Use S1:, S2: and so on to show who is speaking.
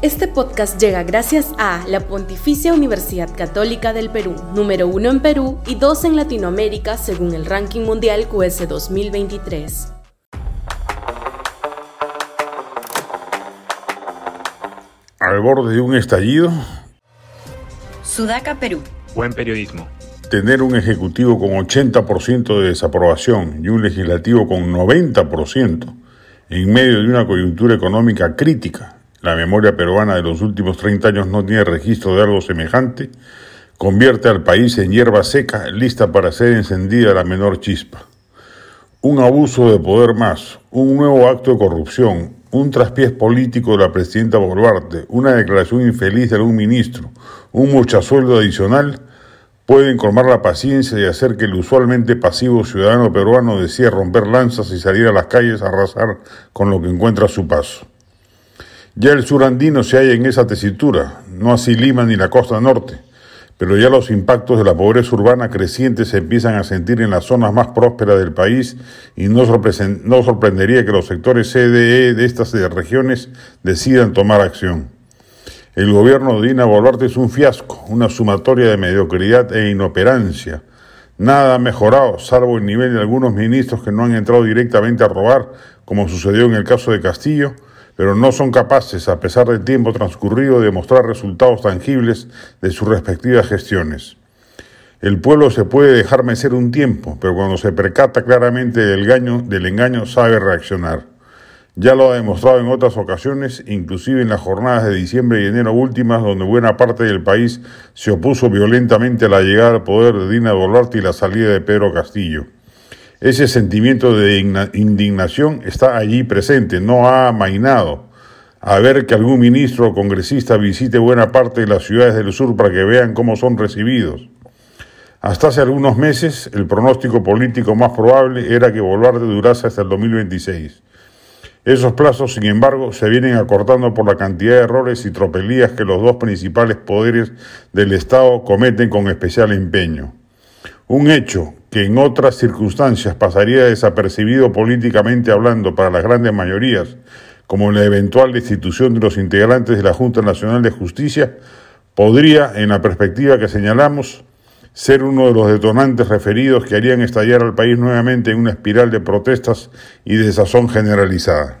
S1: Este podcast llega gracias a la Pontificia Universidad Católica del Perú, número uno en Perú y dos en Latinoamérica según el ranking mundial QS 2023.
S2: Al borde de un estallido.
S3: Sudaca, Perú.
S4: Buen periodismo.
S2: Tener un ejecutivo con 80% de desaprobación y un legislativo con 90% en medio de una coyuntura económica crítica la memoria peruana de los últimos 30 años no tiene registro de algo semejante, convierte al país en hierba seca lista para ser encendida la menor chispa. Un abuso de poder más, un nuevo acto de corrupción, un traspiés político de la presidenta Boluarte, una declaración infeliz de algún ministro, un muchasueldo adicional, pueden colmar la paciencia y hacer que el usualmente pasivo ciudadano peruano decida romper lanzas y salir a las calles a arrasar con lo que encuentra a su paso. Ya el sur andino se halla en esa tesitura, no así Lima ni la costa norte, pero ya los impactos de la pobreza urbana creciente se empiezan a sentir en las zonas más prósperas del país y no, no sorprendería que los sectores CDE de estas regiones decidan tomar acción. El gobierno de Dina Boluarte es un fiasco, una sumatoria de mediocridad e inoperancia. Nada ha mejorado, salvo el nivel de algunos ministros que no han entrado directamente a robar, como sucedió en el caso de Castillo, pero no son capaces, a pesar del tiempo transcurrido, de mostrar resultados tangibles de sus respectivas gestiones. El pueblo se puede dejar mecer un tiempo, pero cuando se percata claramente del engaño, del engaño sabe reaccionar. Ya lo ha demostrado en otras ocasiones, inclusive en las jornadas de diciembre y enero últimas, donde buena parte del país se opuso violentamente a la llegada al poder de Dina Boluarte y la salida de Pedro Castillo. Ese sentimiento de indignación está allí presente, no ha amainado. A ver que algún ministro o congresista visite buena parte de las ciudades del sur para que vean cómo son recibidos. Hasta hace algunos meses, el pronóstico político más probable era que Boluarte durase hasta el 2026. Esos plazos, sin embargo, se vienen acortando por la cantidad de errores y tropelías que los dos principales poderes del Estado cometen con especial empeño. Un hecho que en otras circunstancias pasaría desapercibido políticamente hablando para las grandes mayorías, como la eventual destitución de los integrantes de la Junta Nacional de Justicia, podría, en la perspectiva que señalamos, ser uno de los detonantes referidos que harían estallar al país nuevamente en una espiral de protestas y desazón generalizada.